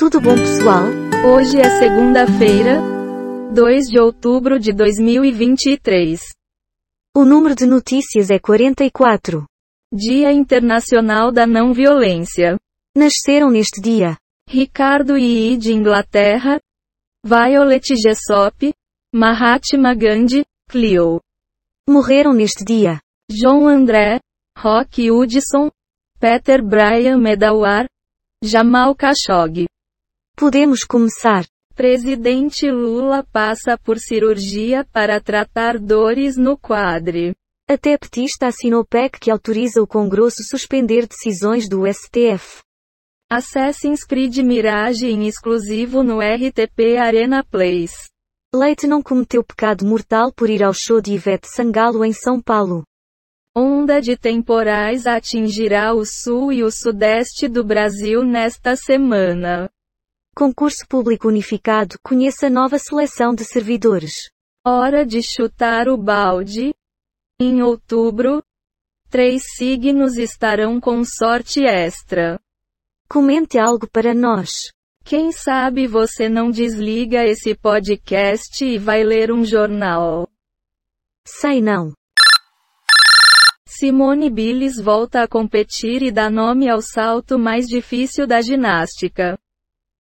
Tudo bom, pessoal? Hoje é segunda-feira, 2 de outubro de 2023. O número de notícias é 44. Dia Internacional da Não Violência. Nasceram neste dia Ricardo II de Inglaterra, Violet Jessop, Mahatma Gandhi, Clio. Morreram neste dia João André, Rock Hudson, Peter Brian Medawar, Jamal Khashoggi. Podemos começar. Presidente Lula passa por cirurgia para tratar dores no quadre. Até petista assinou PEC que autoriza o Congresso suspender decisões do STF. Assassin's Creed Mirage em exclusivo no RTP Arena Place. Leite não cometeu pecado mortal por ir ao show de Ivete Sangalo em São Paulo. Onda de temporais atingirá o sul e o sudeste do Brasil nesta semana. Concurso Público Unificado conheça nova seleção de servidores. Hora de chutar o balde. Em outubro, três signos estarão com sorte extra. Comente algo para nós. Quem sabe você não desliga esse podcast e vai ler um jornal. Sei não. Simone Biles volta a competir e dá nome ao salto mais difícil da ginástica.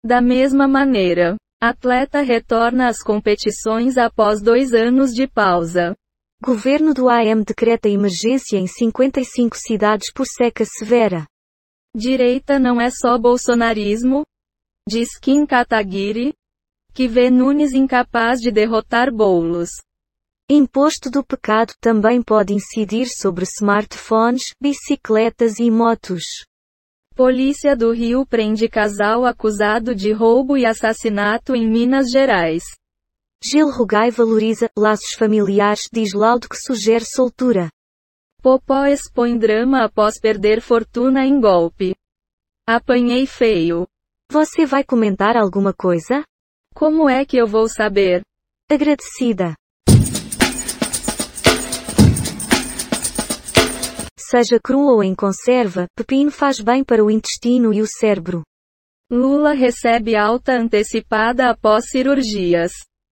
Da mesma maneira, atleta retorna às competições após dois anos de pausa. Governo do AM decreta emergência em 55 cidades por seca severa. Direita não é só bolsonarismo? Diz Kim Kataguiri, que vê Nunes incapaz de derrotar Boulos. Imposto do pecado também pode incidir sobre smartphones, bicicletas e motos. Polícia do Rio prende casal acusado de roubo e assassinato em Minas Gerais. Gil Rugai valoriza laços familiares, diz laudo que sugere soltura. Popó expõe drama após perder fortuna em golpe. Apanhei feio. Você vai comentar alguma coisa? Como é que eu vou saber? Agradecida. Seja cru ou em conserva, pepino faz bem para o intestino e o cérebro. Lula recebe alta antecipada após cirurgias.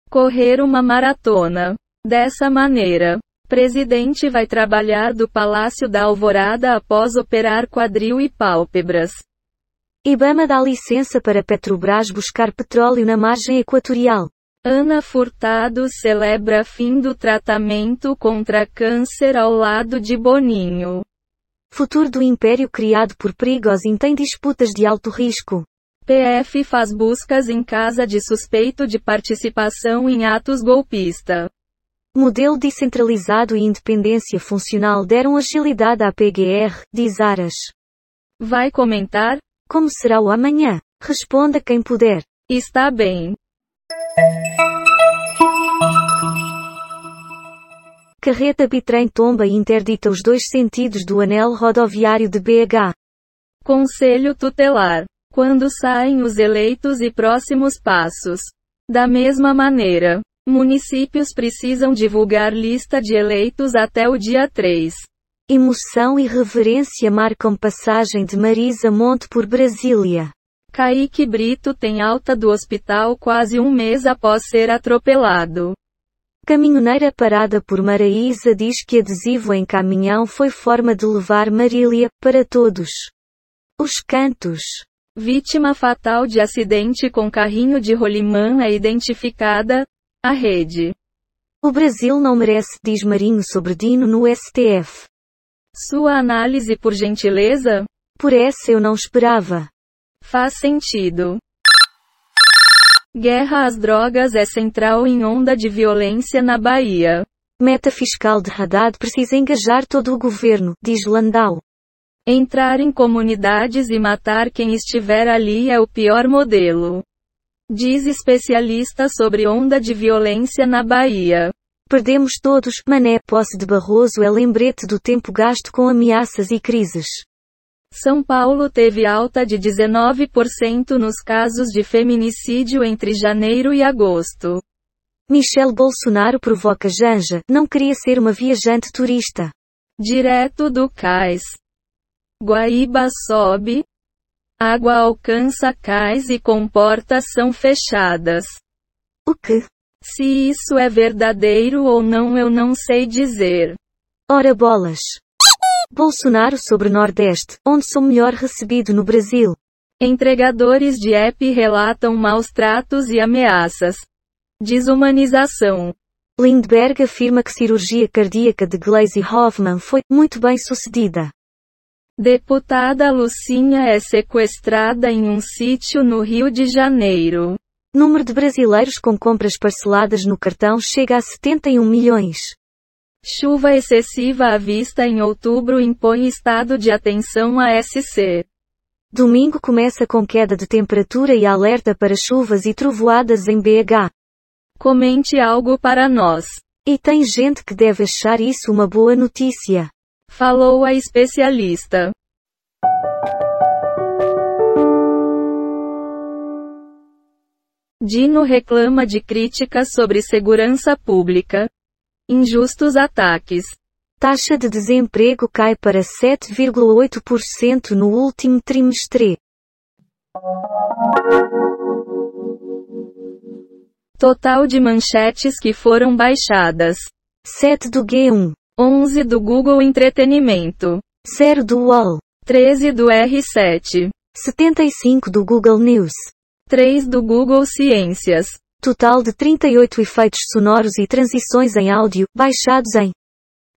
Correr uma maratona. Dessa maneira, presidente vai trabalhar do Palácio da Alvorada após operar quadril e pálpebras. Ibama dá licença para Petrobras buscar petróleo na margem equatorial. Ana Furtado celebra fim do tratamento contra câncer ao lado de Boninho. Futuro do império criado por Prigozhin tem disputas de alto risco. PF faz buscas em casa de suspeito de participação em atos golpista. Modelo descentralizado e independência funcional deram agilidade à PGR, diz Aras. Vai comentar? Como será o amanhã? Responda quem puder. Está bem. Carreta bitrem tomba e interdita os dois sentidos do anel rodoviário de BH. Conselho Tutelar. Quando saem os eleitos e próximos passos. Da mesma maneira, municípios precisam divulgar lista de eleitos até o dia 3. Emoção e reverência marcam passagem de Marisa Monte por Brasília. Kaique Brito tem alta do hospital quase um mês após ser atropelado. Caminhoneira parada por Maraísa diz que adesivo em caminhão foi forma de levar Marília, para todos. Os cantos. Vítima fatal de acidente com carrinho de rolimã é identificada. A rede. O Brasil não merece, diz Marinho sobre Dino no STF. Sua análise por gentileza? Por essa eu não esperava. Faz sentido. Guerra às drogas é central em onda de violência na Bahia. Meta fiscal de Haddad precisa engajar todo o governo, diz Landau. Entrar em comunidades e matar quem estiver ali é o pior modelo. Diz especialista sobre onda de violência na Bahia. Perdemos todos, mané posse de Barroso é lembrete do tempo gasto com ameaças e crises. São Paulo teve alta de 19% nos casos de feminicídio entre janeiro e agosto. Michel Bolsonaro provoca Janja, não queria ser uma viajante turista. Direto do cais. Guaíba sobe. Água alcança cais e comportas são fechadas. O que? Se isso é verdadeiro ou não eu não sei dizer. Ora bolas. Bolsonaro sobre Nordeste, onde sou melhor recebido no Brasil. Entregadores de app relatam maus tratos e ameaças. Desumanização. Lindbergh afirma que cirurgia cardíaca de Glaze Hoffman foi muito bem sucedida. Deputada Lucinha é sequestrada em um sítio no Rio de Janeiro. Número de brasileiros com compras parceladas no cartão chega a 71 milhões. Chuva excessiva à vista em outubro impõe estado de atenção a SC. Domingo começa com queda de temperatura e alerta para chuvas e trovoadas em BH. Comente algo para nós. E tem gente que deve achar isso uma boa notícia. Falou a especialista. Dino reclama de críticas sobre segurança pública. Injustos ataques. Taxa de desemprego cai para 7,8% no último trimestre. Total de manchetes que foram baixadas: 7 do G1, 11 do Google Entretenimento, 0 do UOL, 13 do R7, 75 do Google News, 3 do Google Ciências. Total de 38 efeitos sonoros e transições em áudio, baixados em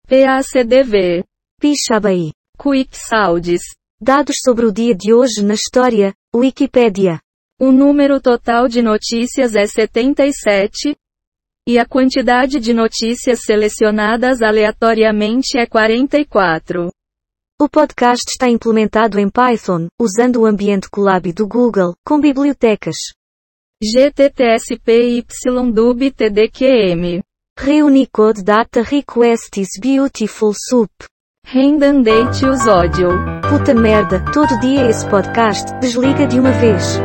PACDV, Pixabay. Quick Sounds. Dados sobre o dia de hoje na história, Wikipedia. O número total de notícias é 77. E a quantidade de notícias selecionadas aleatoriamente é 44. O podcast está implementado em Python, usando o ambiente Colab do Google, com bibliotecas GTTSPYDUB TDQM. Reunicode Data Request is Beautiful Soup. Rendandate os ódio. Puta merda, todo dia esse podcast, desliga de uma vez.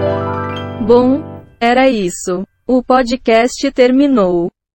Bom, era isso. O podcast terminou.